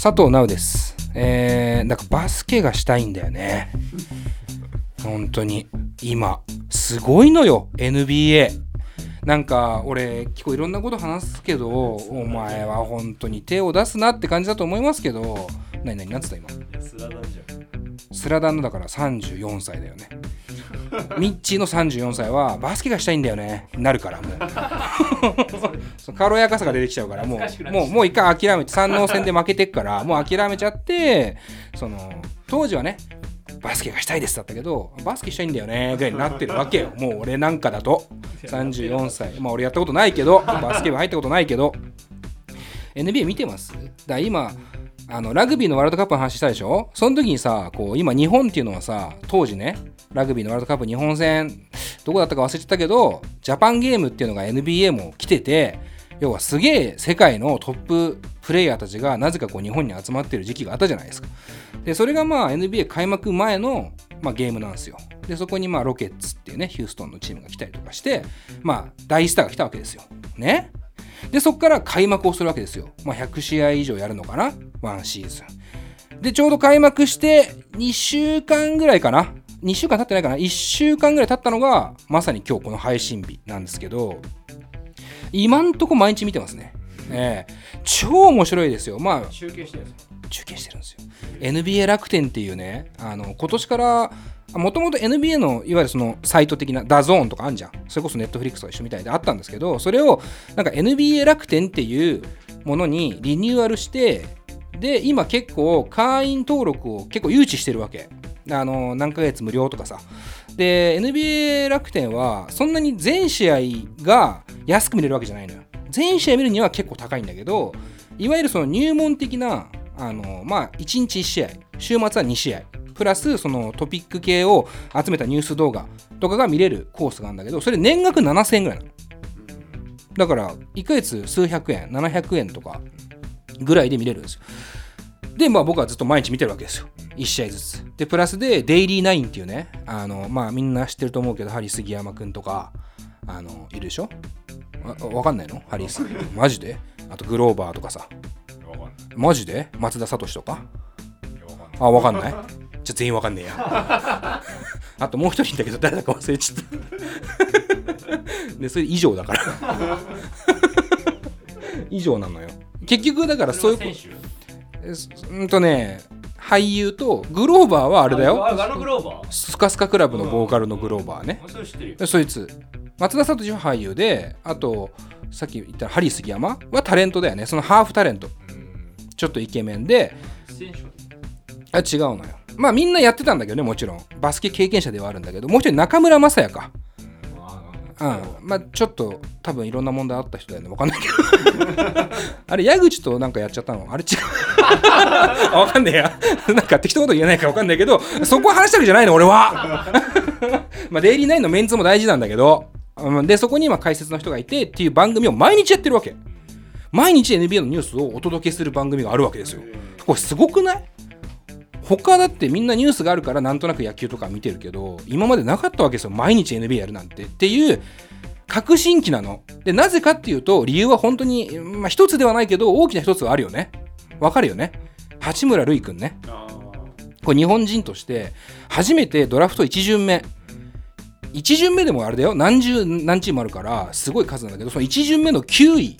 佐藤直です。えー、なんかバスケがしたいんだよね。本当に。今。すごいのよ、NBA。なんか、俺、結構いろんなこと話すけど、お前は本当に手を出すなって感じだと思いますけど、なになになんつった今？スラダンじゃん。スラダンのだから34歳だよね。ミッチーの34歳はバスケがしたいんだよね。なるからも う。軽やかさが出てきちゃうからもう。もうもう一回諦めて三能戦で負けてっからもう諦めちゃってその当時はねバスケがしたいですだったけどバスケしたいんだよねぐらいになってるわけよ。もう俺なんかだと。34歳。まあ俺やったことないけどバスケ部入ったことないけど。NBA 見てます？だから今あのラグビーのワールドカップの話したでしょ？その時にさこう今日本っていうのはさ当時ねラグビーのワールドカップ日本戦どこだったか忘れちゃったけどジャパンゲームっていうのが NBA も来てて要はすげえ世界のトッププレイヤーたちがなぜかこう日本に集まってる時期があったじゃないですか。でそれがまあ NBA 開幕前の、まあ、ゲームなんですよ。でそこにまあロケッツっていうねヒューストンのチームが来たりとかしてまあ大スターが来たわけですよ。ね。でそこから開幕をするわけですよ、まあ、100試合以上やるのかな？ワンシーズン。でちょうど開幕して2週間ぐらいかな？2週間経ってないかな。1週間ぐらい経ったのがまさに今日この配信日なんですけど今んとこ毎日見てますね。ええ。超面白いですよ。まあ集計してるんですか中継してるんですよ。NBA 楽天っていうねあの今年からもともと NBA のいわゆるそのサイト的な DAZN とかあんじゃん。それこそ Netflix と一緒みたいであったんですけどそれをなんか NBA 楽天っていうものにリニューアルしてで今結構会員登録を結構誘致してるわけあの何ヶ月無料とかさ。で NBA 楽天はそんなに全試合が安く見れるわけじゃないのよ。全試合見るには結構高いんだけどいわゆるその入門的なあのまあ1日1試合週末は2試合プラスそのトピック系を集めたニュース動画とかが見れるコースがあるんだけどそれ年額7000円ぐらいなの。だから1ヶ月数百円700円とかぐらいで見れるんですよ。でまあ僕はずっと毎日見てるわけですよ。1試合ずつでプラスでデイリーナインっていうねあのまあみんな知ってると思うけどハリー杉山くんとかあのいるでしょ？わわかんないの？ハリーさんマジで？あとグローバーとかさ。マジで？松田聡とか？あ、わかんない？じゃあ全員わかんねえや。あともう一人だけど誰だか忘れちゃった。で、それ以上だから。以上なのよ。結局だからそういうこ選手えすうんとね、俳優とグローバーはあれだよ。あ、ガノグローバー？スカスカクラブのボーカルのグローバーね。あそれ知ってるよ。でそいつ。松田聡は俳優で、あと、さっき言ったハリー杉山はタレントだよね。そのハーフタレント。うん。ちょっとイケメンで、あ違うのよまあみんなやってたんだけどねもちろんバスケ経験者ではあるんだけどもう一人中村雅也かあうん。まあちょっと多分いろんな問題あった人だよね。わかんないけど。あれ矢口となんかやっちゃったの？あれ違う。あ わかんねえや。なんか適当なこと言えないからわかんないけどそこは話したわけじゃないの俺は。まあデイリーナインのメンツも大事なんだけどうん。でそこに今解説の人がいてっていう番組を毎日やってるわけ。毎日 NBA のニュースをお届けする番組があるわけですよ。これすごくない？他だってみんなニュースがあるからなんとなく野球とか見てるけど今までなかったわけですよ。毎日 NBA やるなんて。っていう革新期なの。でなぜかっていうと理由は本当に、まあ、一つではないけど大きな一つはあるよね。わかるよね。八村塁君ね。あこれ日本人として初めてドラフト1巡目。1巡目でもあれだよ。何十何チームあるからすごい数なんだけどその1巡目の9位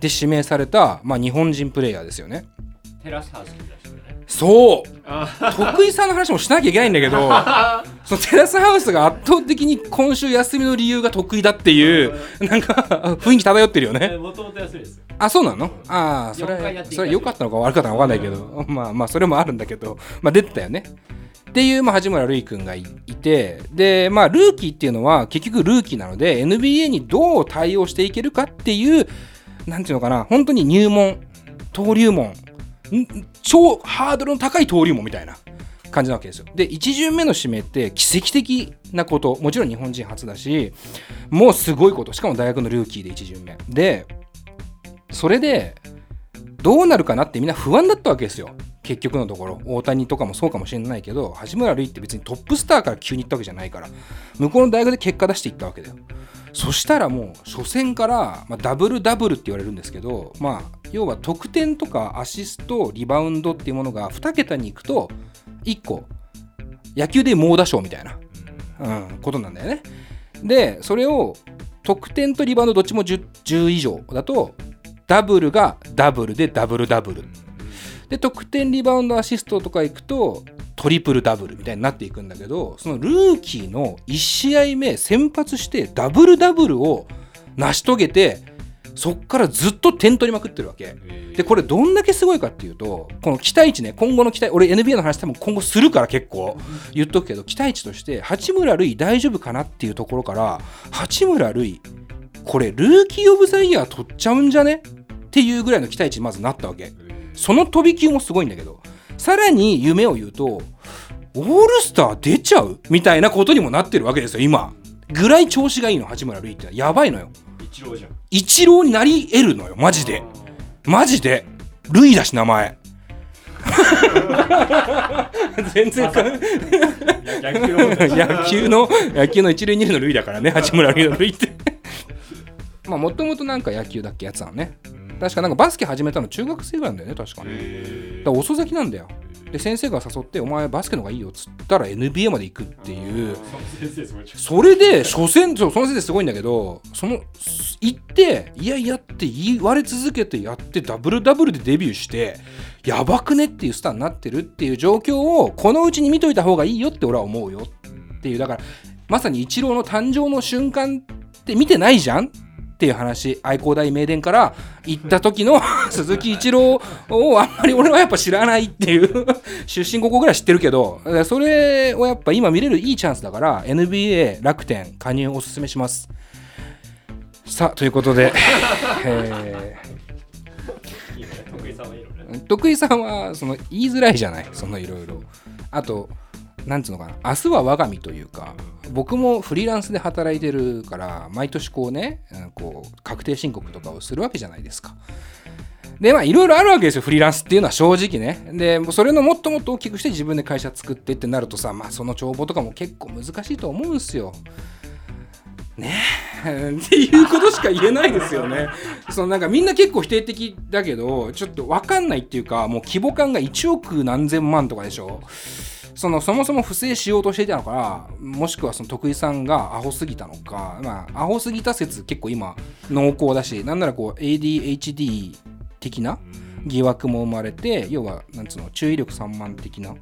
で指名された、まあ、日本人プレイヤーですよね。テラスハウス。そう。あ徳井さんの話もしなきゃいけないんだけど そのテラスハウスが圧倒的に今週休みの理由が得意だっていうなんか雰囲気漂ってるよね。もともと安いですよ。あそうなの？ああそれそれ良かったのか悪かったのか分かんないけどまあまあそれもあるんだけどまあ出てたよね。っていう、まあ、八村塁君がいいてでまあルーキーっていうのは結局ルーキーなので NBA にどう対応していけるかっていうなんていうのかな本当に入門登竜門ん超ハードルの高い登竜門みたいな感じなわけですよ。で1巡目の指名って奇跡的なこと。もちろん日本人初だしもうすごいこと。しかも大学のルーキーで1巡目。でそれでどうなるかなってみんな不安だったわけですよ。結局のところ。大谷とかもそうかもしれないけど八村塁って別にトップスターから急に行ったわけじゃないから。向こうの大学で結果出していったわけだよ。そしたらもう初戦から、まあ、ダブルダブルって言われるんですけどまあ要は得点とかアシストリバウンドっていうものが2桁にいくと1個野球で猛打賞みたいな、うん、ことなんだよね。でそれを得点とリバウンドどっちも 10, 10以上だとダブルがダブルでダブルダブル。で得点リバウンドアシストとかいくとトリプルダブルみたいになっていくんだけどそのルーキーの1試合目先発してダブルダブルを成し遂げてそっからずっと点取りまくってるわけ。でこれどんだけすごいかっていうとこの期待値ね今後の期待俺 NBA の話多分今後するから結構。言っとくけど期待値として八村塁大丈夫かなっていうところから八村塁これルーキー・オブ・ザ・イヤー取っちゃうんじゃね？っていうぐらいの期待値にまずなったわけその飛び級もすごいんだけどさらに夢を言うとオールスター出ちゃう？みたいなことにもなってるわけですよ今。ぐらい調子がいいの八村塁って。やばいのよ。一郎じゃん。一郎になり得るのよマジで。マジで。ルイだし名前。全然か。野球の野球の野球の一塁二塁のルイだからね八村塁のルイって。まあもともとなんか野球だっけやつなのね確かなんかバスケ始めたの中学生ぐらいなんだよね確かね。だから遅咲きなんだよ。で先生が誘って「お前バスケの方がいいよ」っつったら NBA まで行くっていう。それで初戦その先生すごいんだけどその行っていやいやって言われ続けてやってダブルダブルでデビューしてやばくねっていうスターになってるっていう状況をこのうちに見といた方がいいよって俺は思うよっていうだからまさにイチローの誕生の瞬間って見てないじゃんっていう話愛工大名電から行った時の鈴木一郎をあんまり俺はやっぱ知らないっていう出身ここぐらい知ってるけどそれをやっぱ今見れるいいチャンスだから NBA 楽天加入おすすめします。さあということで、え徳井さんはその言いづらいじゃない？そのいろいろ。あとなんつうのかな。明日は我が身というか僕もフリーランスで働いてるから毎年こうねこう確定申告とかをするわけじゃないですか。でまあいろいろあるわけですよフリーランスっていうのは正直ね。でそれのもっともっと大きくして自分で会社作ってってなるとさまあその帳簿とかも結構難しいと思うんすよ。ね。え っていうことしか言えないですよね。そのなんかみんな結構否定的だけどちょっと分かんないっていうかもう規模感が1億何千万とかでしょ。そのそもそも不正しようとしていたのかもしくはその徳井さんがアホすぎたのかまあアホすぎた説結構今濃厚だしなんならこう ADHD 的な疑惑も生まれて要はなんつうの注意力散漫的な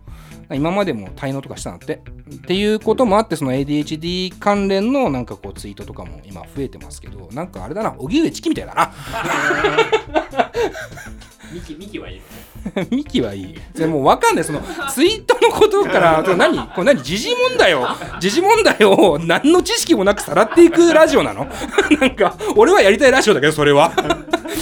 今までも滞納とかしたんだって。っていうこともあってその ADHD 関連のなんかこうツイートとかも今増えてますけどなんかあれだな荻上チキみたいだな ミキミキはいいの ミキはいい。でもうわかんない。そのツイートのことから、何？これ何？時事問題を、時事問題を何の知識もなくさらっていくラジオなの？なんか、俺はやりたいラジオだけど、それは。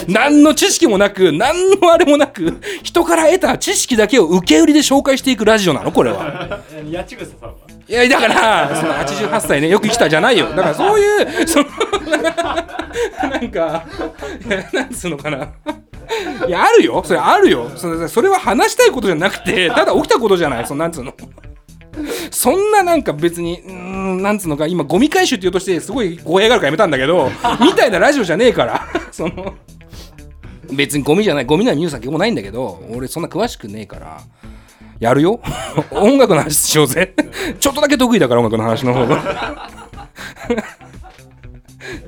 何の知識もなく、何のあれもなく、人から得た知識だけを受け売りで紹介していくラジオなの？これは。八千草さんは？いや、だから、その88歳ね、よく生きたじゃないよ。だからそういう、その、なんか、なんつうのかな。いや、あるよ。それあるよ。それそれは話したいことじゃなくて、ただ起きたことじゃない。そのなんつうの。そんななんか別に、ん、なんつうのか、今、ゴミ回収って言うとして、すごい語弊があるからやめたんだけど、みたいなラジオじゃねえから。その、別にゴミじゃない、ゴミなミューさんもないんだけど、俺そんな詳しくねえから、やるよ。音楽の話しようぜ。ちょっとだけ得意だから、音楽の話の方が。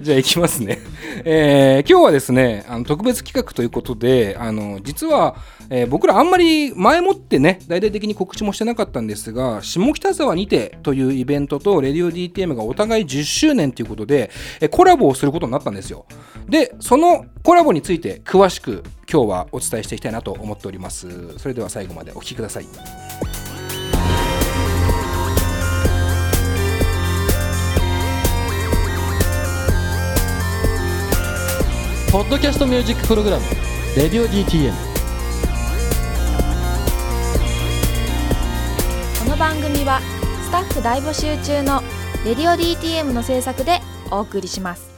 じゃあ行きますね。えー今日はですね、あの特別企画ということで、あの実は、えー僕らあんまり前もってね、大々的に告知もしてなかったんですが、下北沢にてというイベントと、レディオ DTM がお互い10周年ということで、えコラボをすることになったんですよ。で、そのコラボについて詳しく今日はお伝えしていきたいなと思っております。それでは最後までお聞きください。ポッドキャストミュージックプログラム「radio DTM」この番組はスタッフ大募集中の「レディオ DTM」の制作でお送りします。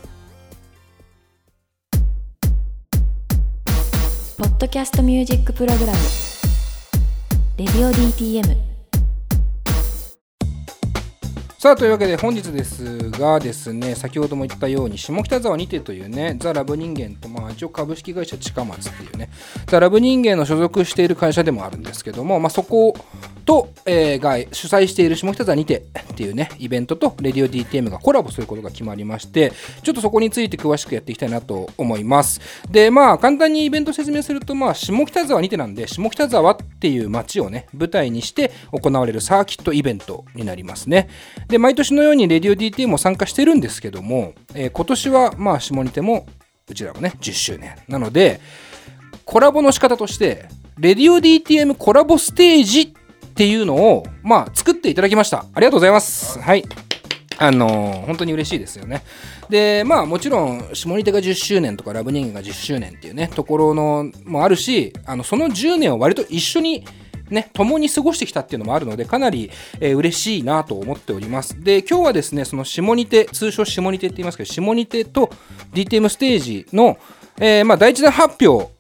ポッドキャストミュージックプログラム「レディオ DTM」さあというわけで本日ですがですね先ほども言ったように下北沢にてというねザ・ラブ人間とまあ一応株式会社近松っていうねザ・ラブ人間の所属している会社でもあるんですけども、まあ、そこと、えーが主催している下北沢にてっていうねイベントとレディオ DTM がコラボすることが決まりましてちょっとそこについて詳しくやっていきたいなと思います。でまあ簡単にイベント説明するとまあ下北沢にてなんで下北沢っていう街をね舞台にして行われるサーキットイベントになりますね。で毎年のようにレディオ DT も参加してるんですけども、えー今年はまあ下にてもうちらもね10周年。なのでコラボの仕方としてレディオ DTM コラボステージっていうのをまあ作っていただきました。ありがとうございます。はい。あのー本当に嬉しいですよね。で、まあもちろん、下仁田が10周年とかラブ人間が10周年っていうね、ところのもあるし、あのその10年を割と一緒にね、共に過ごしてきたっていうのもあるので、かなり、えー嬉しいなと思っております。で、今日はですね、その下仁手、通称下仁手って言いますけど、下仁手と DTM ステージの、えーまあ第一弾発表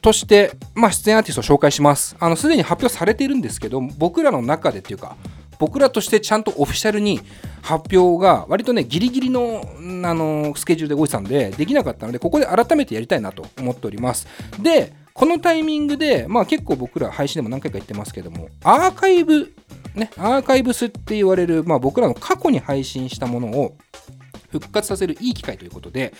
として、まあ、出演アーティストを紹介します。あのすでに発表されているんですけど、僕らの中でっていうか、僕らとしてちゃんとオフィシャルに発表が割とねギリギリのあのスケジュールで動いてたんでできなかったのでここで改めてやりたいなと思っておりますでこのタイミングで、まあ、結構僕ら配信でも何回か言ってますけどもアーカイブねアーカイブスって言われる、まあ、僕らの過去に配信したものを復活させるいい機会ということで、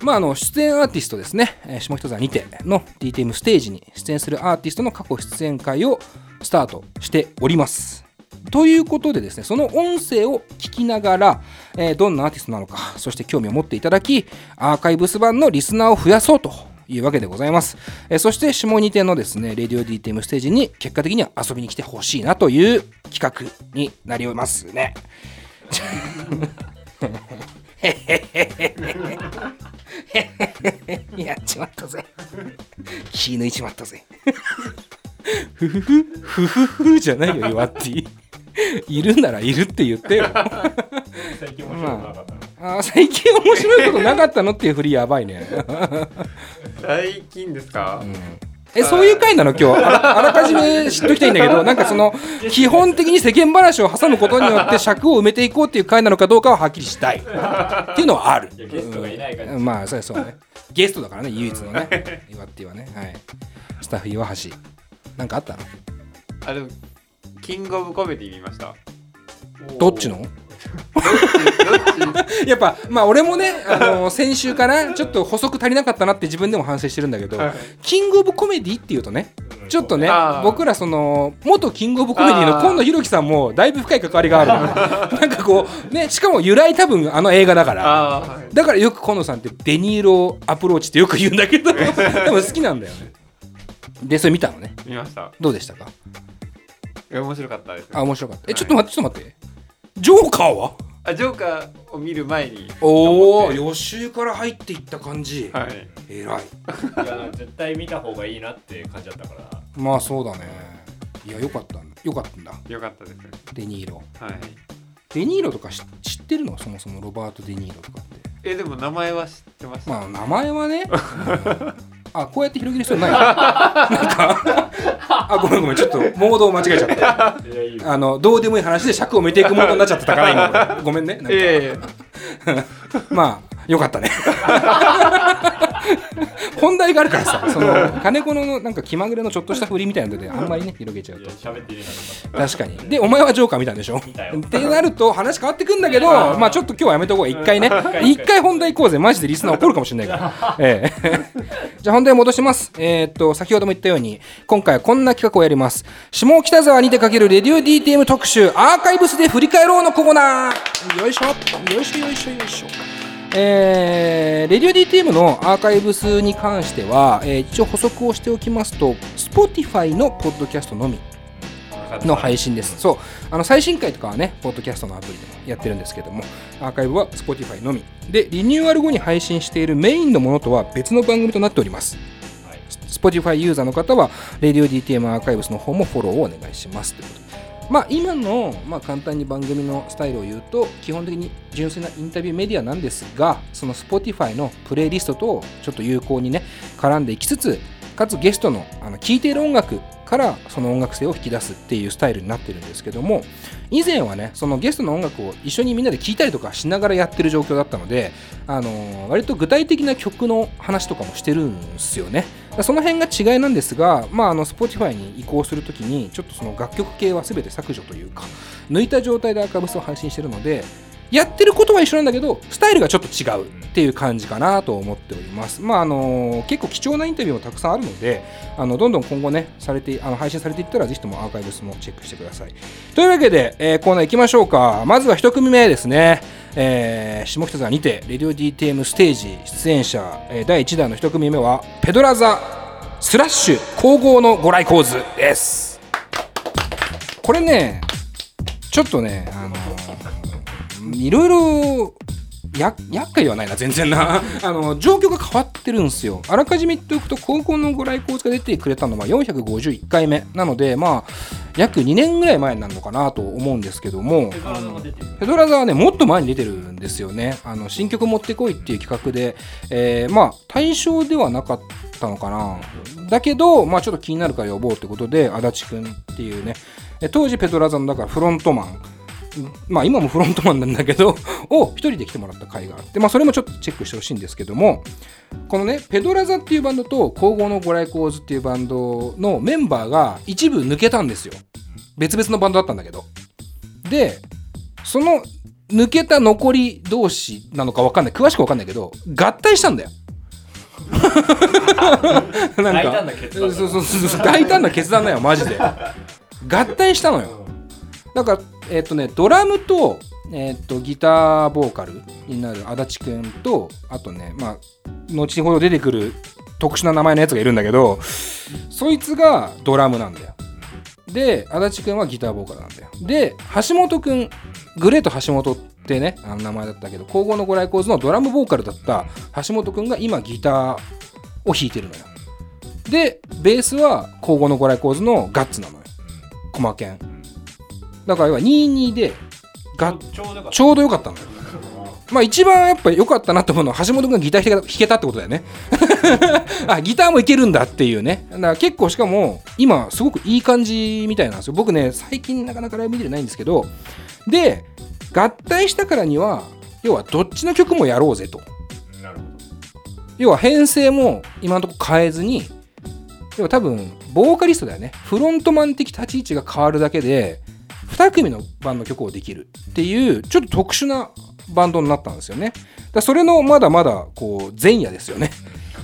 まあ、あの出演アーティストですね、えー下北沢にての DTM ステージに出演するアーティストの過去出演会をスタートしております。ということでですね、その音声を聞きながら、えーどんなアーティストなのか、そして興味を持っていただき、アーカイブス版のリスナーを増やそうというわけでございます。えそして、下2点のですね、レディオ DTM ステージに結果的には遊びに来てほしいなという企画になりますね。やっちまったぜ。気抜いちまったぜ。ふふふ、ふふふじゃないよ、岩って。いるならいるって言ってよ。最近面白くなかったの最近面白いことなかったのっていう振りやばいね。最近ですか、え、そういう回なの？今日あら。あらかじめ知っときたいんだけど、なんかその、基本的に世間話を挟むことによって尺を埋めていこうっていう回なのかどうかははっきりしたい。っていうのはある。ゲストがいないからうんまあ、そうそうね。ゲストだからね、唯一のね。岩ってはね。はい。スタッフ岩橋。なんかあったの？あでもキングオブコメディ見ましたどっちの？やっぱまあ俺もね、あの先週からちょっと補足足りなかったなって自分でも反省してるんだけど、はい。キングオブコメディっていうとねちょっとね僕らその元キングオブコメディの今野博樹さんもだいぶ深い関わりがあるの。なんかこうねしかも由来多分あの映画だから。はい。だからよく今野さんってデニーロアプローチってよく言うんだけどでも好きなんだよね。でそれ見たのね。見ました。どうでしたか？いや面白かったですあ面白かった。えちょっと待ってちょっと待ってジョーカーは？あジョーカーを見る前に。おお予習から入っていった感じ、はい。偉い。いや絶対見た方がいいなって感じだったから。まあそうだね。いやよかったんだ。よかったんだ。よかったです。デニーロ。はい。デニーロとか知知ってるの？そもそもロバート・デニーロとかって。えでも名前は知ってました、まあ名前はね、うん。あこうやって広げる必要ない なんかあごめんごめんちょっとモードを間違えちゃった。あのどうでもいい話で尺を埋めていくモードになっちゃってたから今俺ごめんねなんか、え まあよかったね 本題があるからさその金子のなんか気まぐれのちょっとした振りみたいなのであんまりね広げちゃうと。喋って確かに。でお前はジョーカー見たんでしょ？ってなると話変わってくんだけどまあちょっと今日はやめとこう。一回ね。一回本題行こうぜ。マジでリスナー怒るかもしれないから。ええ。じゃあ本題戻します。えーっと先ほども言ったように今回はこんな企画をやります。下北沢にてかけるレディオ DTM 特集アーカイブスで振り返ろうのコーナー。よいしょ。よいしょよいしょよいしょえー、レディオ DTM のアーカイブスに関しては、えー一応補足をしておきますと Spotify のポッドキャストのみの配信です。そう。あの最新回とかはね、ポッドキャストのアプリでもやってるんですけども、アーカイブは Spotify のみ。で、リニューアル後に配信しているメインのものとは別の番組となっております。Spotify ユーザーの方は、Radio DTM アーカイブスの方もフォローをお願いしますということで。まあ、今の、まあ、簡単に番組のスタイルを言うと、基本的に純粋なインタビューメディアなんですが、その Spotify のプレイリストとちょっと有効にね、絡んでいきつつ、かつゲストのあの聴いている音楽からその音楽性を引き出すっていうスタイルになってるんですけども以前はねそのゲストの音楽を一緒にみんなで聴いたりとかしながらやってる状況だったので、あの割と具体的な曲の話とかもしてるんですよね。その辺が違いなんですが、まあ、あの Spotify に移行するときにちょっとその楽曲系は全て削除というか抜いた状態でアーカイブスを配信してるのでやってることは一緒なんだけどスタイルがちょっと違うっていう感じかなと思っております。まああの結構貴重なインタビューもたくさんあるのであのどんどん今後ねされてあの配信されていったらぜひともアーカイブスもチェックしてください。というわけで、えーコーナー行きましょうかまずは一組目ですね。えー下北沢にてレディオ DTM ステージ出演者、えー第1弾の1組目はペドラザスラッシュ皇后のご来光図です。これねちょっとねあのいろいろや厄介ではないな全然な。あの状況が変わってるんですよ。あらかじめ言っておくと高校のご来校が出てくれたのは451回目。なのでまあ約2年ぐらい前になるのかなと思うんですけども。あのペドラザはねもっと前に出てるんですよね。あの新曲持ってこいっていう企画で、えーまあ対象ではなかったのかな。だけどまあちょっと気になるから呼ぼうってことで足立くんっていうね。え当時ペドラザのだからフロントマンまあ今もフロントマンなんだけど、を一人で来てもらった回があって、まあそれもちょっとチェックしてほしいんですけども、このね、ペドラザっていうバンドと皇后のご来光図っていうバンドのメンバーが一部抜けたんですよ。別々のバンドだったんだけど。で、その抜けた残り同士なのかわかんない、詳しくわかんないけど、合体したんだよ。なん大胆な決断だそうそうそうそう大胆な決断だよマジで合体したのよだからえっ、とねドラムと,、えっとギターボーカルになる足立くんとあとねまあ後ほど出てくる特殊な名前のやつがいるんだけどそいつがドラムなんだよ。で足立くんはギターボーカルなんだよ。で橋本くんグレート橋本ってねあの名前だったけど皇后のご来光図のドラムボーカルだった橋本くんが今ギターを弾いてるのよ。でベースは皇后のご来光図のガッツなのよ。駒剣だから要は22でがちょうどよかった。のよ。まあ一番やっぱ良かったなと思うのは橋本君がギター弾けたってことだよね。あギターもいけるんだっていうね。だから結構しかも今すごくいい感じみたいなんですよ。僕ね最近なかなかライブ見てないんですけどで合体したからには要はどっちの曲もやろうぜと。要は編成も今のところ変えずに要は多分ボーカリストだよね。フロントマン的立ち位置が変わるだけで2組のバンドの曲をできるっていうちょっと特殊なバンドになったんですよねだそれのまだまだこう前夜ですよね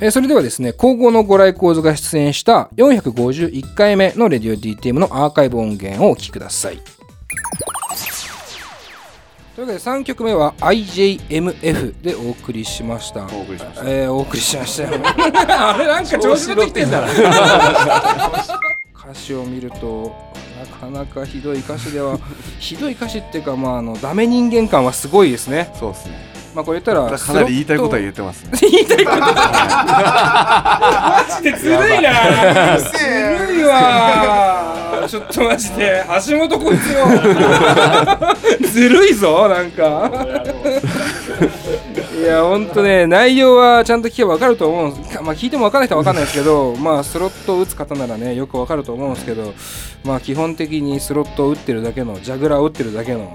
えーそれではですね、皇后のご来光図が出演した451回目のレディオ DTM のアーカイブ音源をお聴きください。というわけで3曲目は IJMF でお送りしました。お送りしましたえーお送りしましたよ。あれなんか調子乗ってきてんだな。歌詞を見るとなかなかひどい歌詞では ひどい歌詞っていうかまああのダメ人間感はすごいですね。そうですね。まあこれ言ったらかなり言いたいことは言う。ってますね。言いたいこと。マジでずるいな。ずるいわ。ちょっとマジで橋本こいつよ。ずるいぞなんか。いや本当ね内容はちゃんと聞けば分かると思うんです。まあ聞いても分からない人は分かんないですけどまあスロットを打つ方ならねよく分かると思うんですけどまあ基本的にスロットを打ってるだけのジャグラーを打ってるだけの、はい。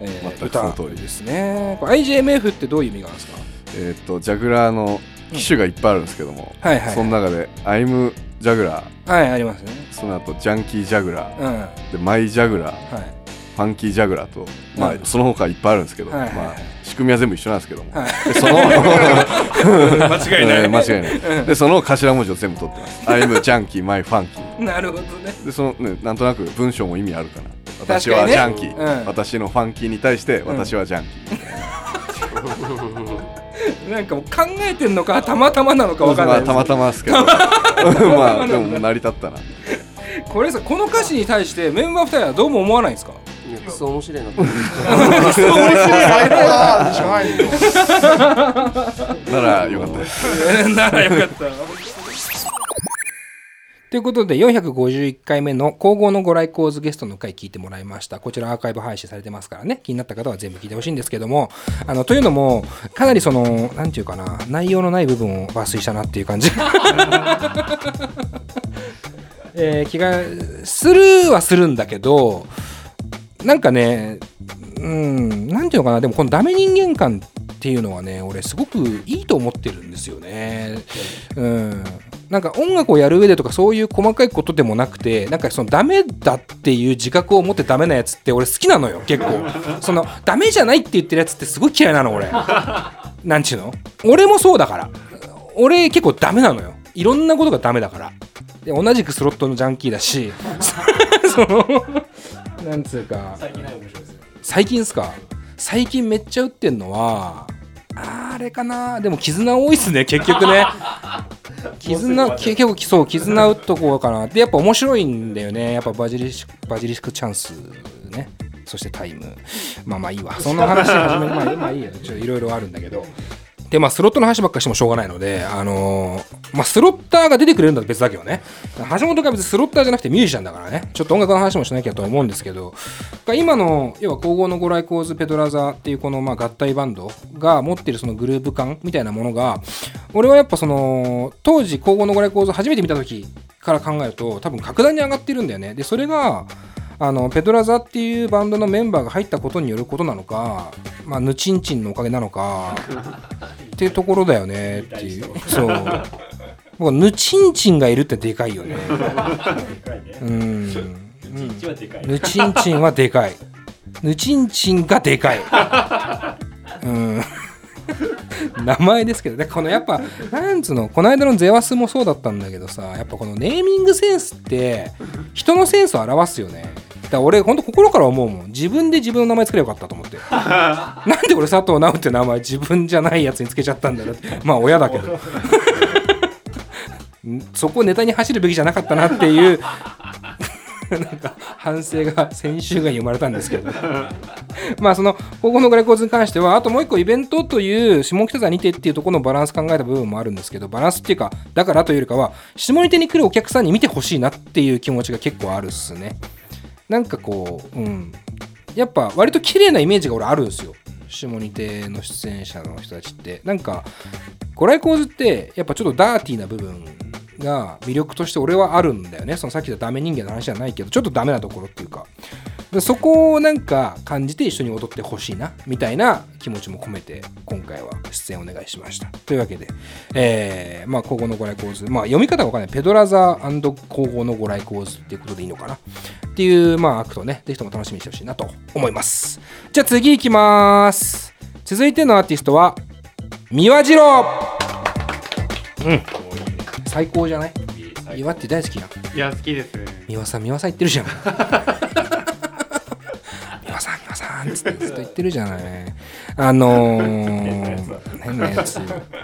えー全くその通り歌ですね。これ IJMF ってどういう意味があるんですか？えーっとジャグラーの機種がいっぱいあるんですけども、はいはいその中でアイムジャグラー、はいありますね。その後ジャンキージャグラうん。はー、でマイジャグラー、いファンキージャグラーと、まあうんその他いっぱいあるんですけど、はい。はいはいまあ仕組みは全部一緒なんですけども、はい。でその 間違いない。えー間違いない。でその頭文字を全部取ってます。アイムジャンキーマイファンキー。なるほどね。でそのねなんとなく文章も意味あるかな。私はジャンキー、うん。私のファンキーに対して私はジャンキー。なんかもう考えてんのかたまたまなのか分かんないたまたまですけど。まあでも成り立ったな。これさこの歌詞に対してメンバー2人はどうも思わないんですか？いやクソ面白いなならよかった。ですならよかった。ということで451回目の皇后のご来光図ゲストの回聞いてもらいました。こちらアーカイブ配信されてますからね、気になった方は全部聞いてほしいんですけども、あの、というのも、かなりその、なんていうかな、内容のない部分を抜粋したなっていう感じ。えー気がするはするんだけどなんかねうんなんていうのかなでもこのダメ人間観っていうのはね俺すごくいいと思ってるんですよね。うん。なんか音楽をやる上でとかそういう細かいことでもなくてなんかそのダメだっていう自覚を持ってダメなやつって俺好きなのよ結構。そのダメじゃないって言ってるやつってすごい嫌いなの俺。なんちゅうの？俺もそうだから。俺結構ダメなのよ。いろんなことがダメだから。で同じくスロットのジャンキーだし。そのなんつうか。最近ない面白いですよ最近っすか？最近めっちゃ打ってんのはあれかな？でも絆多いっすね結局ね。絆結局そう絆打っとこうかな。でやっぱ面白いんだよね。やっぱバジリスクバジリスクチャンスね。そしてタイム。まあまあいいわ。そんな話始める。まあまあいいや。ちょっといろいろあるんだけどでまあスロットの話ばっかしてもしょうがないのであのーまあスロッターが出てくれるんだったら別だけどね。橋本が別にスロッターじゃなくてミュージシャンだからね。ちょっと音楽の話もしなきゃと思うんですけど。今の要は皇后のご来光図ペドラザっていうこのまあ合体バンドが持ってるそのグルーヴ感みたいなものが俺はやっぱその当時皇后のご来光図初めて見た時から考えると多分格段に上がってるんだよね。でそれがあのペドラザっていうバンドのメンバーが入ったことによることなのか、まあ、ヌチンチンのおかげなのか っていうところだよねっていう。そう。僕はヌチンチンがいるってでかいよね。うん。ヌチンチンはでかい。ヌチンチンがでかい。うん。名前ですけどねこのやっぱなんつうのこの間のゼワスもそうだったんだけどさやっぱこのネーミングセンスって人のセンスを表すよねだ俺ほんと心から思うもん。自分で自分の名前つければよかったと思って。なんで俺佐藤直って名前自分じゃないやつにつけちゃったんだろうって。まあ親だけど。ん そこをネタに走るべきじゃなかったなっていうなんか反省が先週がに生まれたんですけど。まあその高校のレコーズに関してはあともう一個イベントという下北沢にてっていうところのバランス考えた部分もあるんですけどバランスっていうかだからというよりかは下に手に来るお客さんに見てほしいなっていう気持ちが結構あるっすねなんかこううん。やっぱ割と綺麗なイメージが俺あるんですよ。下に手の出演者の人たちって。なんかご来光図ってやっぱちょっとダーティーな部分が魅力として俺はあるんだよね。そのさっきのダメ人間の話じゃないけどちょっとダメなところっていうか。そこをなんか感じて一緒に踊ってほしいなみたいな気持ちも込めて今回は出演お願いしました。というわけでえー、まあ皇后のご来光図まあ読み方がわかんない。ペドラザ皇后のゴライコーズっていうことでいいのかな？っていうまあアクトね。ぜひとも楽しみにしてほしいなと思います。じゃあ次いきます。続いてのアーティストは三輪二郎。うん。最高じゃない？三輪って大好きやんいや好きです三輪さん三輪さん言ってるじゃん さん三輪さんっつってずっと言ってるじゃないあのー、変なやつ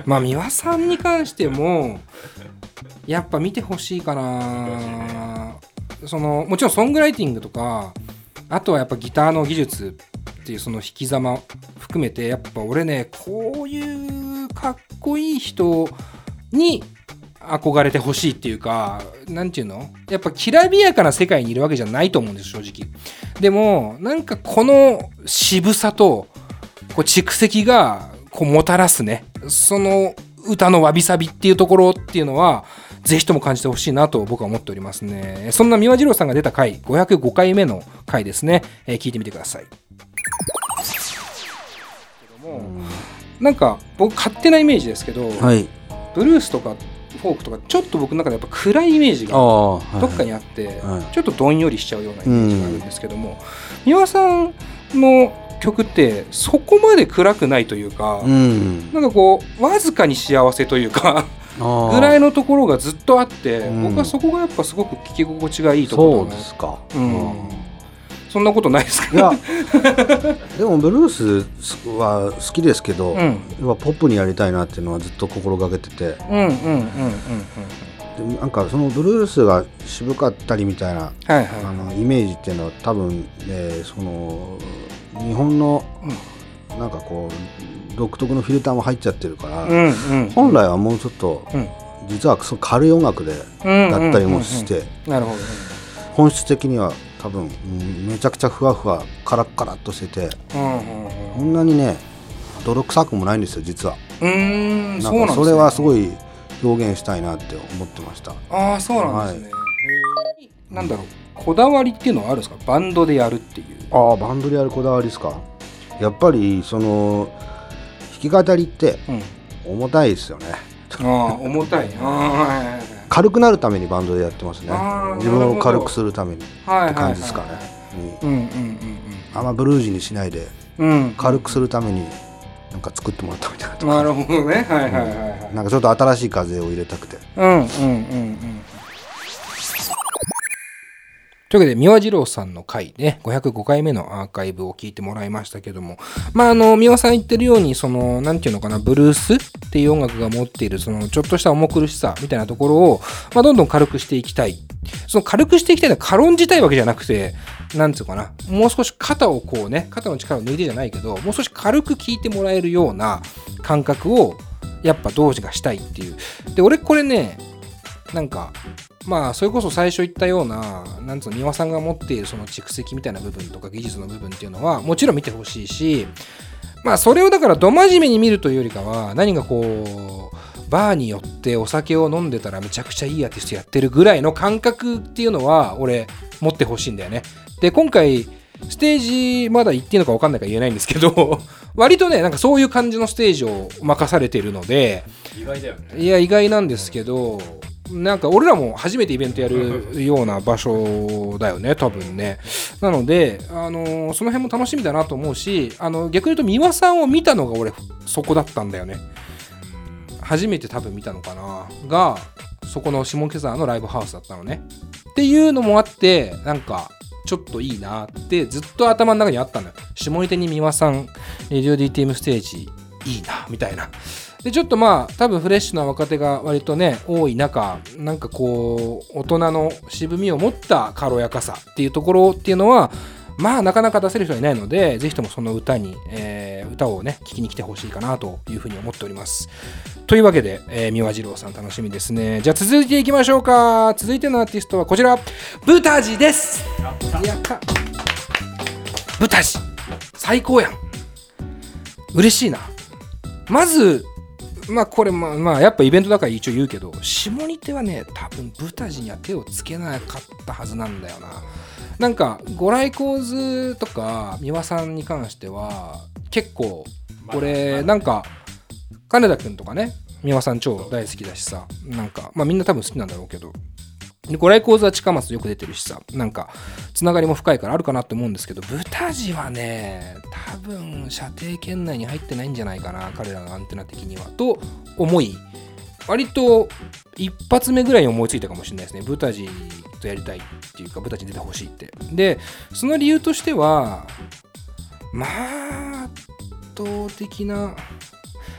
まあ三輪さんに関してもやっぱ見てほしいかなそのもちろんソングライティングとかあとはやっぱギターの技術っていうその弾き様含めてやっぱ俺ねこういうかっこいい人に憧れてほしいっていうかなんていうの？やっぱきらびやかな世界にいるわけじゃないと思うんです正直。でもなんかこの渋さとこう蓄積がこうもたらすね。その歌のわびさびっていうところっていうのはぜひとも感じてほしいなと僕は思っておりますね。そんな三輪次郎さんが出た回505回目の回ですね、えー聞いてみてください。なんか僕勝手なイメージですけど、はい。ブルースとかフォークとかちょっと僕の中でやっぱ暗いイメージがどっかにあって、はい。ちょっとどんよりしちゃうようなイメージがあるんですけども、三輪さんの曲ってそこまで暗くないというか、うん。なんかこうわずかに幸せというかぐらいのところがずっとあって、うん。僕はそこがやっぱすごく聴き心地がいいとそうころだなですか。うんそんなことないですか？いや、でもブルースは好きですけど、うん。ポップにやりたいなっていうのはずっと心がけてて、うんうんうんうん。うんでなんかそのブルースが渋かったりみたいなはいはい。あのイメージっていうのは多分、えーその日本のなんかこう独特のフィルターも入っちゃってるから、うんうん本来はもうちょっと、うん。実はその軽い音楽でうんだったりもして、なるほど本質的には多分、うんめちゃくちゃふわふわカラッカラっとしてて。うんなにね泥臭くもないんですよ実は。うんなそうんかそれはすごい表現したいなって思ってました。ああそうなんですね、へーなんだろうこだわりっていうのはあるんですか？バンドでやるっていう。ああバンドでやるこだわりですか？やっぱりその弾き語りってうん。重たいですよね。ああ重たい。ああはいはいはい軽くなるためにバンドでやってますね。自分を軽くするために。って感じですかね。うんうんうんあんまブルージーにしないでうん。軽くするためになんか作ってもらったみたいななるほどね。はいはいはいはい。なんかちょっと新しい風を入れたくて。うんうんうんうんというわけで、三輪二郎さんの回ね、505回目のアーカイブを聞いてもらいましたけども、まあ、あの、三輪さん言ってるように、その、なんていうのかな、ブルースっていう音楽が持っている、その、ちょっとした重苦しさみたいなところを、まあ、どんどん軽くしていきたい。その軽くしていきたいのは軽んじたいわけじゃなくて、なんつうかな、もう少し肩をこうね、肩の力を抜いてじゃないけど、もう少し軽く聴いてもらえるような感覚を、やっぱ同時がしたいっていう。で、俺これね、なんか、まあ、それこそ最初言ったような、なんつうの、三輪さんが持っているその蓄積みたいな部分とか技術の部分っていうのは、もちろん見てほしいし、まあ、それをだから、ど真面目に見るというよりかは、何がこう、バーによってお酒を飲んでたらめちゃくちゃいいアーティストやってるぐらいの感覚っていうのは、俺、持ってほしいんだよね。で、今回、ステージまだ行っていいのか分かんないから言えないんですけど、割とね、なんかそういう感じのステージを任されているので、意外だよねいや、意外なんですけど、なんか俺らも初めてイベントやるような場所だよね、多分ね。なので、あのーその辺も楽しみだなと思うし、あの逆に言うと、三輪さんを見たのが俺、そこだったんだよね。初めて多分見たのかな。が、そこの下北沢のライブハウスだったのね。っていうのもあって、なんか、ちょっといいなってずっと頭の中にあったのよ。下手に三輪さん、レディオ DTM ステージいいな、みたいな。でちょっとまあ多分フレッシュな若手が割とね多い中なんかこう大人の渋みを持った軽やかさっていうところっていうのはまあなかなか出せる人はいないのでぜひともその歌に、えー歌をね聴きに来てほしいかなというふうに思っております。というわけで、えー、三輪二郎さん楽しみですね。じゃあ続いていきましょうか。続いてのアーティストはこちら。ブタジです。やった。ブタジ。最高やん。嬉しいな。まずまあこれまあまあやっぱイベントだから一応言うけど下仁手はね多分ブタジには手をつけなかったはずなんだよな。なんかご来光図とか三輪さんに関しては結構これなんか金田君とかね三輪さん超大好きだしさなんかまあみんな多分好きなんだろうけどでご来光図は近松よく出てるしさなんかつながりも深いからあるかなと思うんですけどブタジはね多分射程圏内に入ってないんじゃないかな彼らのアンテナ的には。と思い割と一発目ぐらいに思いついたかもしれないですね。ブタジとやりたいっていうかブタジに出てほしいって。でその理由としてはまあ圧倒的な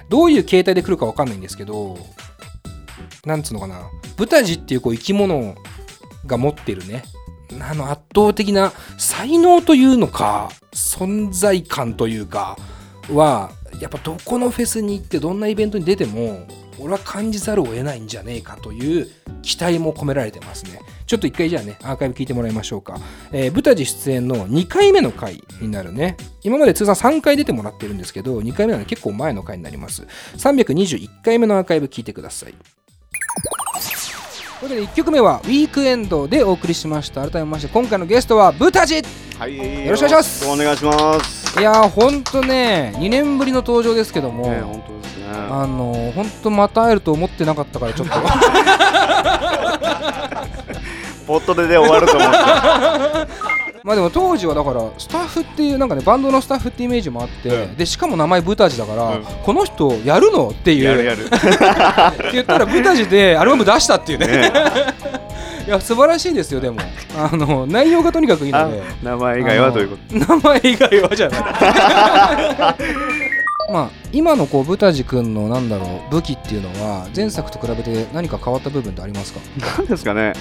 どういう形態で来るか分かんないんですけどなんつうのかな。ブタジっていうこう生き物が持ってるね。あの圧倒的な才能というのか存在感というかはやっぱどこのフェスに行ってどんなイベントに出ても俺は感じざるを得ないんじゃねえかという期待も込められてますね。ちょっと一回じゃあねアーカイブ聞いてもらいましょうか、えー、ブタジ出演の2回目の回になるね。今まで通算3回出てもらってるんですけど2回目なので結構前の回になります。321回目のアーカイブ聞いてください。ということで1曲目は「ウィークエンド」でお送りしました。改めまして今回のゲストはブタジはい。よろしくお願いします。お願いします。いやーほんとね2年ぶりの登場ですけども、ね本当ですね。あのー、ほんとまた会えると思ってなかったからちょっと。ポットでで終わると思って まあでも当時はだからスタッフっていうなんかねバンドのスタッフってイメージもあって、うん。でしかも名前ブタジだから、うん。この人やるのっていう。やるやる。って言ったらブタジで アルバム出したっていうね。ね いや素晴らしいですよでも。あの内容がとにかくいいあので。名前以外はどういうこと？名前以外はじゃない。まあ今のこうブタジ君のなんだろう武器っていうのは前作と比べて何か変わった部分ってありますか？なんですかね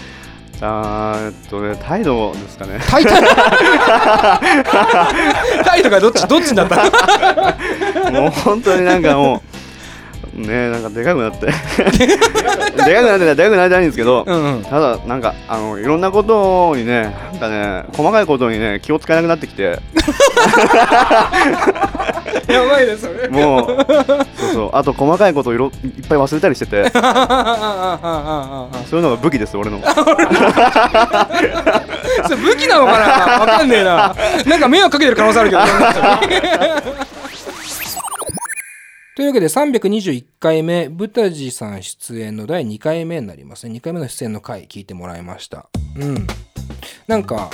あーとね態度ですかね。タイタイタイとかどっちどっちになったの？もう本当になんかもうねなんかでかくなって。でかくなってないでかくなりたいんですけどうんうん。ただなんかあのいろんなことにねなんかね細かいことにね気を使えなくなってきて。やばいねそれ。もうそうそう。あと細かいこといろいっぱい忘れたりしてて。そういうのが武器です俺の。それ武器なのかな？わかんねえな。なんか迷惑かけてる可能性あるけどというわけで321回目ブタジさん出演の第2回目になりますね。2回目の出演の回聞いてもらいました。うん。なんか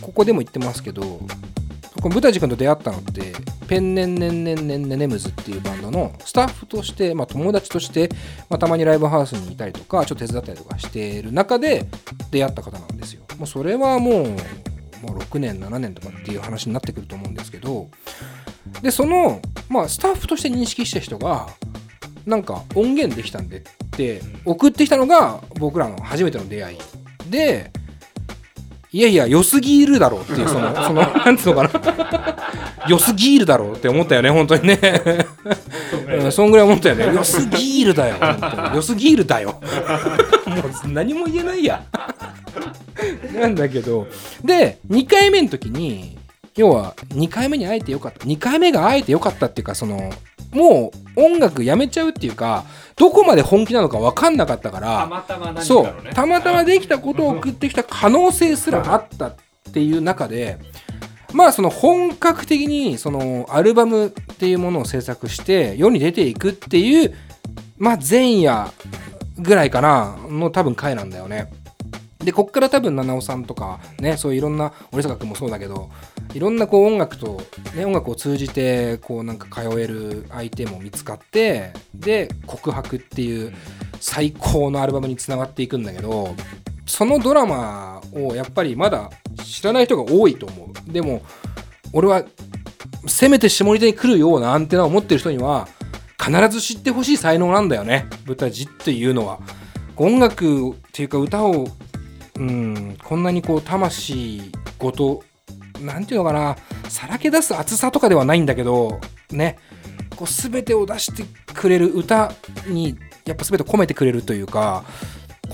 ここでも言ってますけどこのブタジ君と出会ったのってペンネンネンネンネンネネムズっていうバンドのスタッフとして、まあ、友達として、まあ、たまにライブハウスにいたりとかちょっと手伝ったりとかしている中で出会った方なんですよ。もうそれはもうもう6年7年とかっていう話になってくると思うんですけどでその、まあ、スタッフとして認識した人がなんか音源できたんでって送ってきたのが僕らの初めての出会い。でいやいや良すぎるだろうっていうその そのなんつうのかな。良すぎるだろうって思ったよね本当にね。うんそんぐらい思ったよね。良すぎるだよ良すぎるだよ。もう何も言えないや。なんだけど。で2回目の時に要は2回目に会えてよかった2回目が会えてよかったっていうかそのもう音楽やめちゃうっていうかどこまで本気なのか分かんなかったからたまたまそうたまたまできたことを送ってきた可能性すらあったっていう中でまあその本格的にそのアルバムっていうものを制作して世に出ていくっていうまあ前夜ぐらいかなの多分回なんだよね。でこっから多分七尾さんとかねそういういろんな折坂君もそうだけどいろんなこう音楽と、ね、音楽を通じてこうなんか通える相手も見つかってで告白っていう最高のアルバムにつながっていくんだけどそのドラマをやっぱりまだ知らない人が多いと思う。でも俺はせめて下ネタに来るようなアンテナを持ってる人には必ず知ってほしい才能なんだよね。舞台字っていうのは。音楽っていうか歌をうんこんなにこう魂ごとなんていうのかなさらけ出す熱さとかではないんだけどねこう全てを出してくれる歌にやっぱ全て込めてくれるというか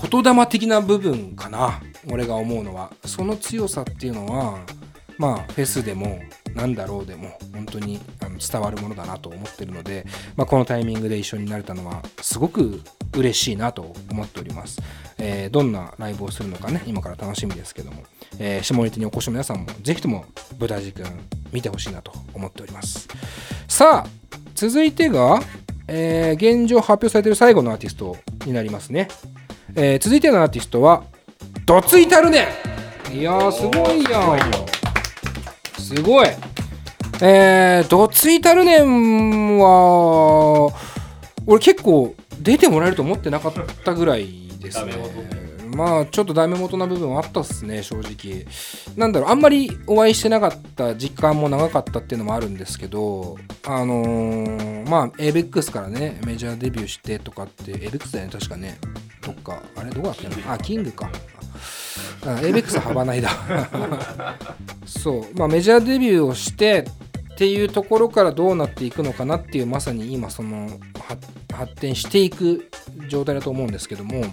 言霊的な部分かな俺が思うのは。その強さっていうのはまあフェスでもなんだろうでも本当にあの伝わるものだなと思ってるので、まあ、このタイミングで一緒になれたのはすごく嬉しいなと思っております、えーどんなライブをするのかね今から楽しみですけども、えー下ネタにお越しの皆さんもぜひともブタジ君見てほしいなと思っております。さあ続いてが、えー現状発表されている最後のアーティストになりますね、えー続いてのアーティストはドツイタルネいやーすごいやんすごい。えー、ドツイタルネンは俺結構出てもらえると思ってなかったぐらいですね。まあちょっとダメ元な部分はあったっすね正直。なんだろうあんまりお会いしてなかった時間も長かったっていうのもあるんですけどあのーまあ ABEX からねメジャーデビューしてとかって ABEX だよね確かね。どっか。あれどこだっけな。あキングか。あ ABEX は幅ないだ。そう。まあメジャーデビューをしてっていうところからどうなっていくのかなっていうまさに今そのは発展していく状態だと思うんですけども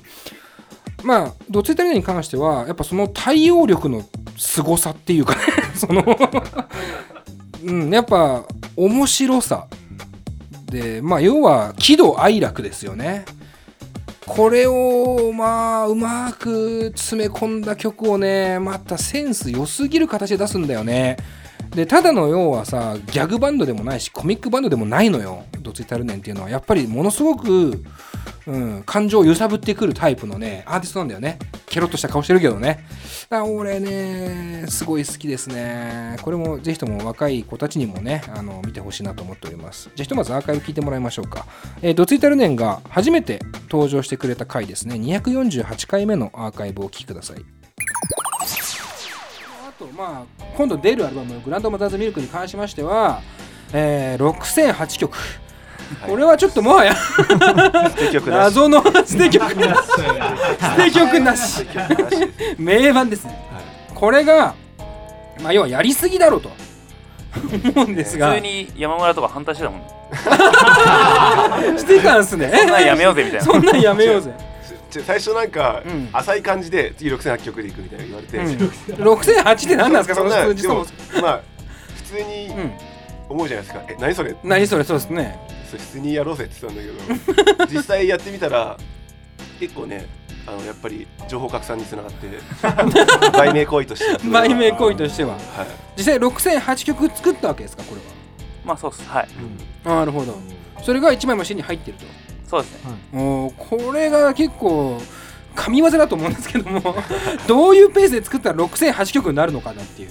まあどっちタリアに関してはやっぱその対応力の凄さっていうかね そのうんやっぱ面白さでまあ要は喜怒哀楽ですよね。これをまあうまく詰め込んだ曲をねまたセンス良すぎる形で出すんだよね。でただの要はさギャグバンドでもないしコミックバンドでもないのよ。どついたるねんっていうのは。やっぱりものすごく、うん、感情を揺さぶってくるタイプのねアーティストなんだよね。ケロッとした顔してるけどね。だ俺ねすごい好きですね。これもぜひとも若い子たちにもねあの見てほしいなと思っております。じゃあひとまずアーカイブ聞いてもらいましょうか。えー、ドツイタルネンが初めて登場してくれた回ですね。248回目のアーカイブをお聴きください。とまあ今度出るアルバム「グランドマザーズミルク」に関しましては、えー、6008曲。これはちょっともはや謎の 捨て曲なし。捨て曲なし。名盤ですね、これが、まあ、要はやりすぎだろうと。思うんですが。普通に山村とか反対してたもん してたんすね。そんなんやめようぜみたいな。そんなんやめようぜ最初なんか、うん。浅い感じで次6008曲でいくみたいな言われて、うん。6008って何なんですか？そのそんな数字。もまあ普通に、うん。思うじゃないですか。え何それ？何それ？そうですね。それ普通にやろうぜって言ってたんだけど。実際やってみたら結構ねあのやっぱり情報拡散につながって 売名行為として売名行為としては。はい。実際6008曲作ったわけですか？これまあそうっす。はい。はなるほど。それが1枚マシンに入ってるとそうですね。おーこれが結構神業だと思うんですけども どういうペースで作ったら6008曲になるのかなっていう。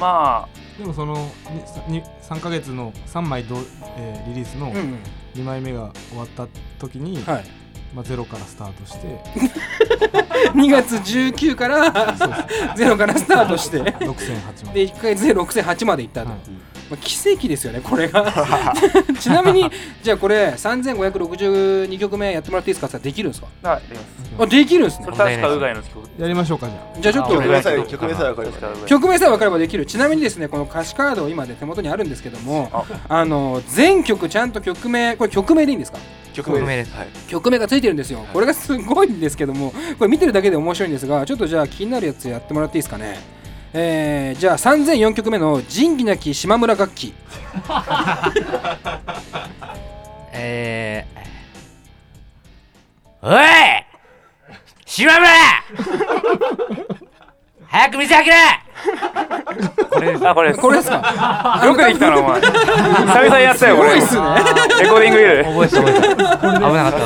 までもそのにに3ヶ月の3枚ど、えーリリースのうんうん。2枚目が終わった時に、はい。まあ、ゼロからスタートして。2月19から ゼロからスタートして。6008まで。1ヶ月で6008までいったと、まあ、奇跡ですよねこれが。ちなみにじゃあこれ3562曲目やってもらっていいですか？って言ったらできるんですか？あはいできます。あできるんですね。それ確かうがいの曲やりましょうかじゃあ。じゃあちょっと曲名さえ曲名さえ分かれば曲名さえ分かればできる。ちなみにですねこの歌詞カード今で手元にあるんですけどもあ。の全曲ちゃんと曲名これ曲名でいいんですか？曲名です。はい。曲名がついてるんですよ。これがすごいんですけどもこれ見てるだけで面白いんですがちょっとじゃあ気になるやつやってもらっていいですかね？えー、じゃあ3004曲目の「仁義なき島村楽器。えー、おい島村！早く店開けろ！これです。あこれです。これですか？よくできたなお前。久々にやったよこれ。すごいっすね。レコーディングいる覚えてた覚えてた。危なかった。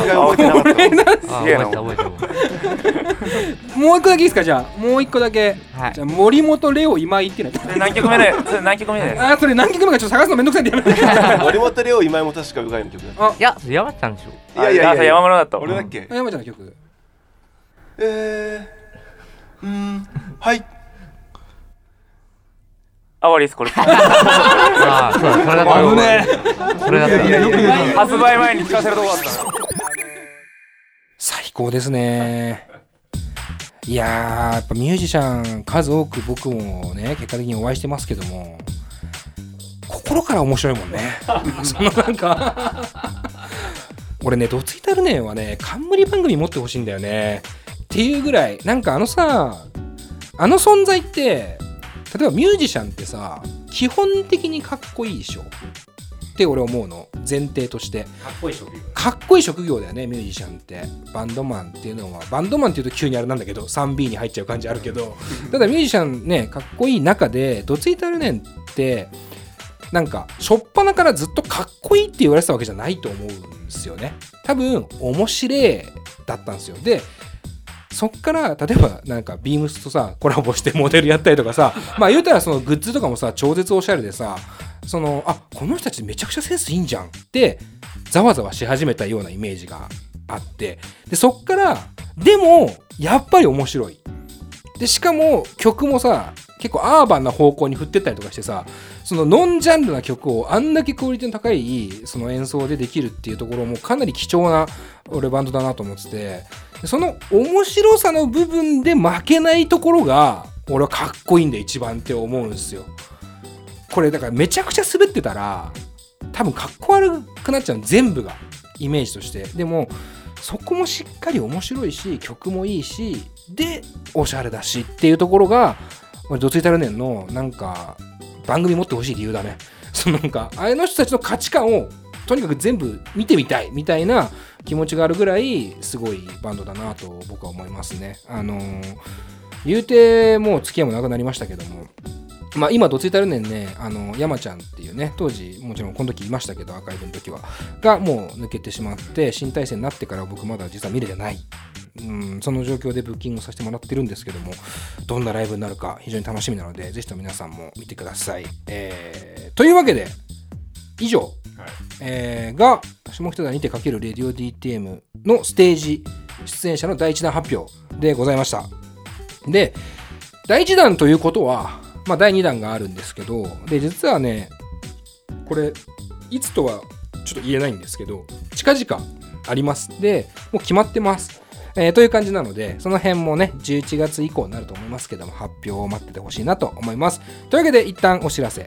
これなんすあげえな覚えてた。覚えてもう一個だけいいですか？じゃあもう一個だけ、はい。じゃあ森本レオ今井っていうのそれ何曲目で？それ何曲目で？あーそれ何曲目かちょっと探すのめんどくさいんでやめて 森本レオ今井も確かうがいの曲。だあたいや山ちゃんでしょ。いやいやいや山村だった。わ俺だっけ？山ちゃんの曲。えーうんはいあ終わりですこれ。ああそうだそれだった。危ねそれだった。発売前に聞かせるとこだった。な最高ですね。いやーやっぱミュージシャン数多く僕もね結果的にお会いしてますけども心から面白いもんね。そのなんか俺ねどついたるねんはね冠番組持ってほしいんだよね。っていうぐらいなんかあのさあの存在って例えばミュージシャンってさ基本的にかっこいいでしょって俺思うの。前提として。かっこいい職業。かっこいい職業だよねミュージシャンって。バンドマンっていうのは。バンドマンっていうと急にあれなんだけど 3B に入っちゃう感じあるけど。ただミュージシャンねかっこいい中でどついたるねんってなんか初っ端からずっとかっこいいって言われてたわけじゃないと思うんですよね。多分面白いだったんですよ。でそっから例えばなんかビームスとさコラボしてモデルやったりとかさまあ言うたらそのグッズとかもさ超絶おしゃれでさそのあこの人たちめちゃくちゃセンスいいんじゃんってざわざわし始めたようなイメージがあってでそっからでもやっぱり面白い。でしかも曲もさ結構アーバンな方向に振ってったりとかしてさそのノンジャンルな曲をあんだけクオリティの高いその演奏でできるっていうところもかなり貴重な俺バンドだなと思っててその面白さの部分で負けないところが俺はかっこいいんだ一番って思うんですよ。これだからめちゃくちゃ滑ってたら多分かっこ悪くなっちゃう全部がイメージとして。でもそこもしっかり面白いし曲もいいしでおしゃれだしっていうところが俺ドツイタルネンのなんか番組持ってほしい理由だね。そのなんかあの人たちの価値観をとにかく全部見てみたいみたいな気持ちがあるぐらいすごいバンドだなと僕は思いますねあのー言うてもう付き合いもなくなりましたけどもまあ、今、どついたるねんね、あの山ちゃんっていうね、当時、もちろんこの時いましたけど、アーカイブの時は、がもう抜けてしまって、新体制になってから僕まだ実は見れてない。うん、その状況でブッキングさせてもらってるんですけども、どんなライブになるか非常に楽しみなので、ぜひとも皆さんも見てください。えー、というわけで、以上、えーが、下北沢にてかけるレディオ DTM のステージ出演者の第1弾発表でございました。で、第1弾ということは、まあ、第2弾があるんですけど、で、実はね、これ、いつとはちょっと言えないんですけど、近々あります。で、もう決まってます。えーという感じなので、その辺もね、11月以降になると思いますけども、発表を待っててほしいなと思います。というわけで、一旦お知らせ。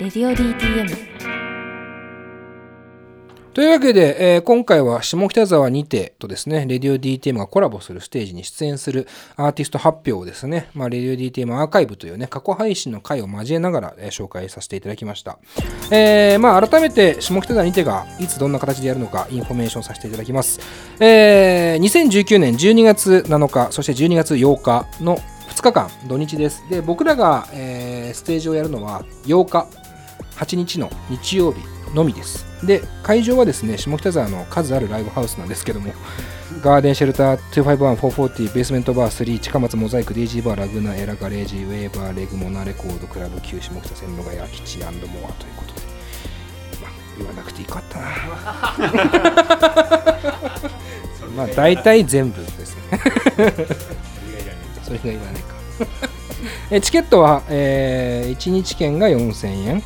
レディオ DTM」というわけで、えー今回は下北沢にてとですね、レディオ DTM がコラボするステージに出演するアーティスト発表をですね、まあ、レディオ DTM アーカイブというね、過去配信の回を交えながら、えー紹介させていただきました。えーまあ、改めて下北沢にてがいつどんな形でやるのかインフォメーションさせていただきます。えー2019年12月7日、そして12月8日の2日間、土日です。で、僕らが、えーステージをやるのは8日、8日の日曜日のみです。で、会場はですね、下北沢の数あるライブハウスなんですけども、ガーデンシェルター251440、ベースメントバー3、近松モザイク、デイジーバー、ラグナ、エラガレージ、ウェーバー、レグモナレコード、クラブ Q、下北線路ヶ谷、基地モアということで、まあ、言わなくていいかったな。まあ、大体全部ですね。それがいらないか。えチケットは、え1日券が4000円。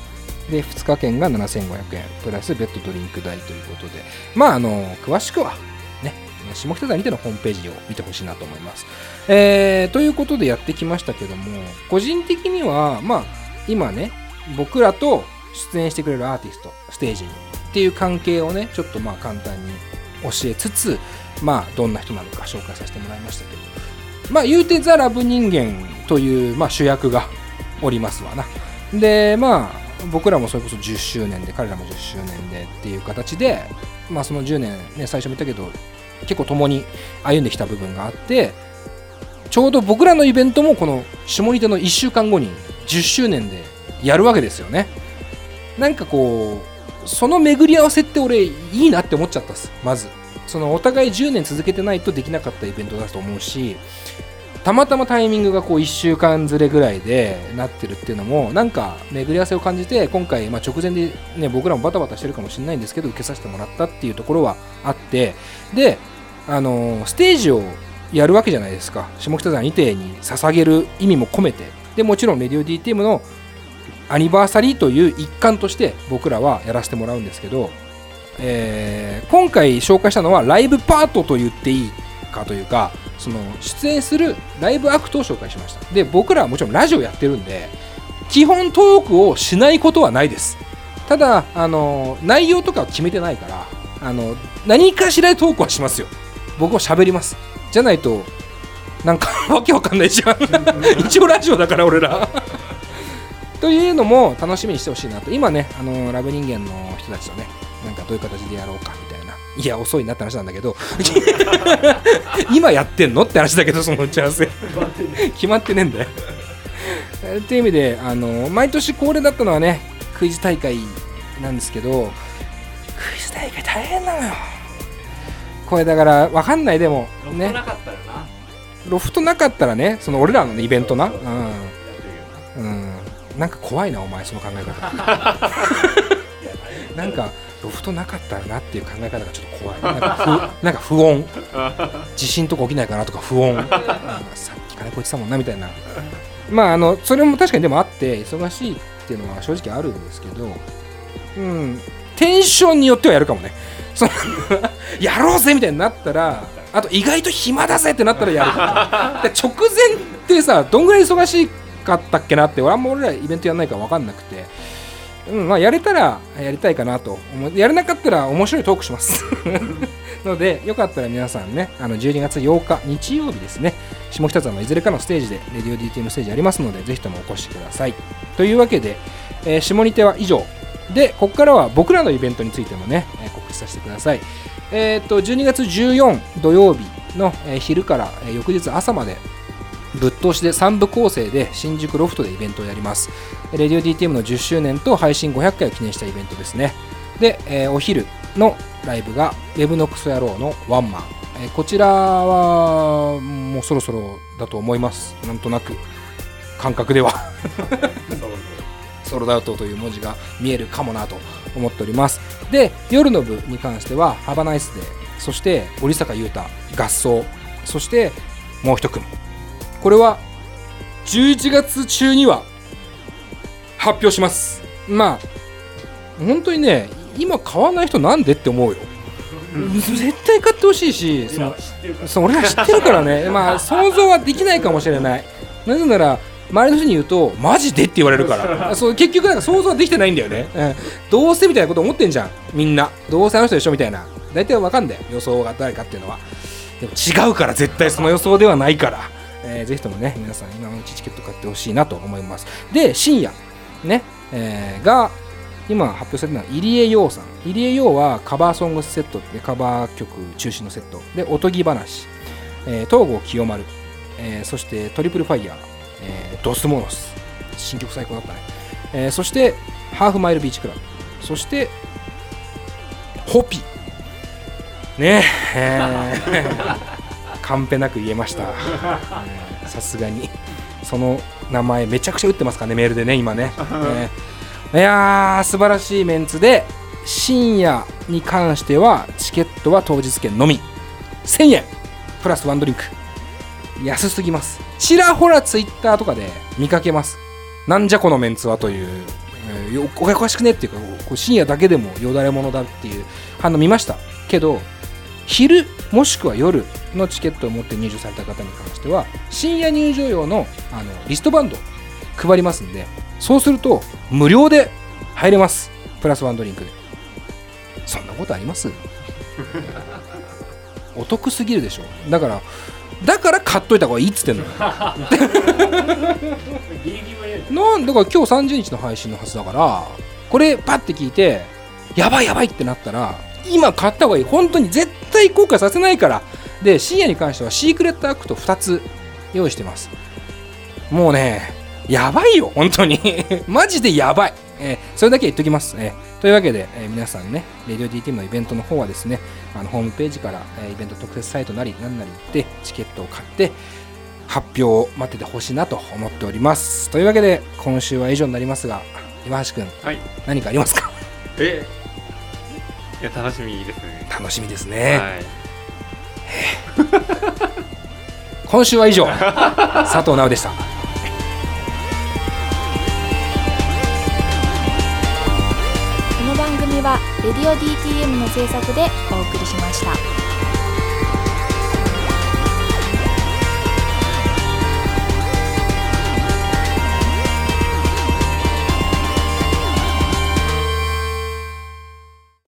で、2日券が7500円。プラスベッドドリンク代ということで。まあ、あの、詳しくは、ね、下北沢にてのホームページを見てほしいなと思います。えーということでやってきましたけども、個人的には、まあ、今ね、僕らと出演してくれるアーティスト、ステージにっていう関係をね、ちょっとまあ簡単に教えつつ、まあ、どんな人なのか紹介させてもらいましたけど、まあ、言うてザ・ラブ人間という、まあ、主役がおりますわな。で、まあ、僕らもそれこそ10周年で、彼らも10周年でっていう形で、まあ、その10年、ね、最初も言ったけど、結構共に歩んできた部分があって、ちょうど僕らのイベントもこの下仁田の1週間後に10周年でやるわけですよね。なんかこう、その巡り合わせって俺いいなって思っちゃったっす、まず。そのお互い10年続けてないとできなかったイベントだと思うし、たまたまタイミングがこう1週間ずれぐらいでなってるっていうのもなんか巡り合わせを感じて今回まあ直前でね僕らもバタバタしてるかもしれないんですけど受けさせてもらったっていうところはあってであのステージをやるわけじゃないですか。下北沢にてに捧げる意味も込めて。でもちろんレディオ DTM のアニバーサリーという一環として僕らはやらせてもらうんですけど、えー今回紹介したのはライブパートと言っていいかというかその出演するライブアクトを紹介しました。で僕らはもちろんラジオやってるんで基本トークをしないことはないです。ただあの内容とかは決めてないからあの何かしらでトークはしますよ。僕も喋ります。じゃないとなんか わけわかんないじゃん。一応ラジオだから俺ら。というのも楽しみにしてほしいなと。今ねあのラブ人間の人たちとねなんかどういう形でやろうかいや遅いなって話なんだけど 今やってんのって話だけどその打ち合わせ。決まってねえんだよ。えーっていう意味であの毎年恒例だったのはねクイズ大会なんですけどクイズ大会大変なのよ。これだから分かんないでもね。ロフトなかったらねその俺らのねイベントな。うん、うん、なんか怖いなお前その考え方。なんかロフトなかったらなっていう考え方がちょっと怖い。なんか不なんか不穏。地震とか起きないかなとか不穏。うんさっき金子言ってたもんなみたいな。まああのそれも確かにでもあって忙しいっていうのは正直あるんですけどうんテンションによってはやるかもね。その やろうぜみたいになったらあと意外と暇だぜってなったらやる。で直前ってさどんぐらい忙しかったっけなって俺あんま俺らイベントやんないから分かんなくてうんまあ、やれたらやりたいかなと思やれなかったら面白いトークします。のでよかったら皆さんねあの12月8日日曜日ですね。下北沢のいずれかのステージでレディオ DTM ステージありますのでぜひともお越しください。というわけで、えー下に手は以上。でここからは僕らのイベントについてもね、え告知させてください。えっ、と12月14土曜日の、え昼から、え翌日朝までぶっ通しで3部構成で新宿ロフトでイベントをやります。レディオ DTM の10周年と配信500回を記念したイベントですね。で、えーお昼のライブが Web のクソ野郎のワンマン。えーこちらはもうそろそろだと思います。なんとなく感覚では。ソロダウトという文字が見えるかもなと思っております。で、夜の部に関しては、ハバナイスで、そして織坂優太合奏そしてもう一組これは11月中には発表します。まあ本当にね今買わない人なんでって思うよ。絶対買ってほしいしそのそう俺ら知ってるからね。まあ想像はできないかもしれない。なぜなら周りの人に言うとマジで？って言われるから。そう結局なんか想像はできてないんだよね、うん、どうせみたいなこと思ってんじゃん。みんな。どうせあの人でしょみたいな。大体わかんだよ。予想が誰かっていうのは。でも違うから絶対その予想ではないから、えーぜひともね皆さん今のうちチケット買ってほしいなと思います。で深夜ね、えーが今発表されたのは入江洋さん。入江洋はカバーソングセットでカバー曲中心のセット。でおとぎ話、えー東郷清丸、えーそしてトリプルファイヤー、えードスモノス。新曲最高だったね、えーそしてハーフマイルビーチクラブ。そしてホピ。ねえ カンペなく言えました。さすがに。その名前めちゃくちゃ打ってますからねメールでね今ね、えいやー素晴らしいメンツで深夜に関してはチケットは当日券のみ。1000円。プラスワンドリンク。安すぎます。ちらほらツイッターとかで見かけます。なんじゃこのメンツはという、えーおかしくねっていうか深夜だけでもよだれものだっていう反応見ました。けど昼もしくは夜のチケットを持って入場された方に関しては深夜入場用のあのリストバンド配りますんでそうすると無料で入れます。プラスワンドリンクで。そんなことあります？お得すぎるでしょ。だからだから買っといた方がいいっつってんのよ。なんだから今日30日の配信のはずだからこれパッて聞いてやばいやばいってなったら今買った方がいい。本当に絶対後悔させないから。で深夜に関してはシークレットアクト2つ用意してます。もうねやばいよ本当に。マジでやばい、えーそれだけ言っときます、えーというわけで、えー皆さんね、レディオ DTM のイベントの方はですね、あのホームページから、えーイベント特設サイトなり何なり行って、チケットを買って、発表を待っててほしいなと思っております。というわけで、今週は以上になりますが、岩橋くん、はい。何かありますか？えいや楽しみですね楽しみですね。はい今週は以上、佐藤直でした。この番組は「レディオ DTM」の制作でお送りしました。